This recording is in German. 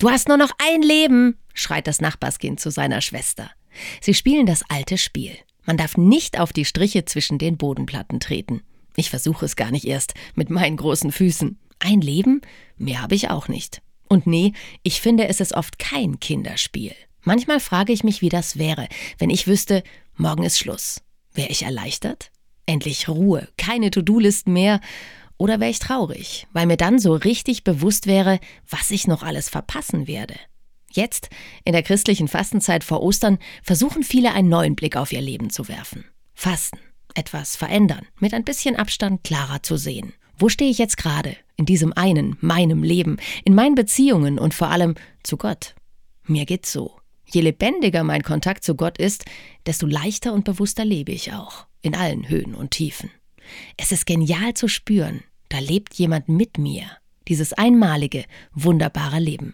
Du hast nur noch ein Leben, schreit das Nachbarskind zu seiner Schwester. Sie spielen das alte Spiel. Man darf nicht auf die Striche zwischen den Bodenplatten treten. Ich versuche es gar nicht erst mit meinen großen Füßen. Ein Leben? Mehr habe ich auch nicht. Und nee, ich finde, es ist oft kein Kinderspiel. Manchmal frage ich mich, wie das wäre, wenn ich wüsste, morgen ist Schluss. Wäre ich erleichtert? Endlich Ruhe, keine To-Do-Listen mehr. Oder wäre ich traurig, weil mir dann so richtig bewusst wäre, was ich noch alles verpassen werde. Jetzt, in der christlichen Fastenzeit vor Ostern, versuchen viele einen neuen Blick auf ihr Leben zu werfen. Fasten, etwas verändern, mit ein bisschen Abstand klarer zu sehen. Wo stehe ich jetzt gerade? In diesem einen, meinem Leben, in meinen Beziehungen und vor allem zu Gott. Mir geht's so. Je lebendiger mein Kontakt zu Gott ist, desto leichter und bewusster lebe ich auch, in allen Höhen und Tiefen. Es ist genial zu spüren, da lebt jemand mit mir, dieses einmalige, wunderbare Leben.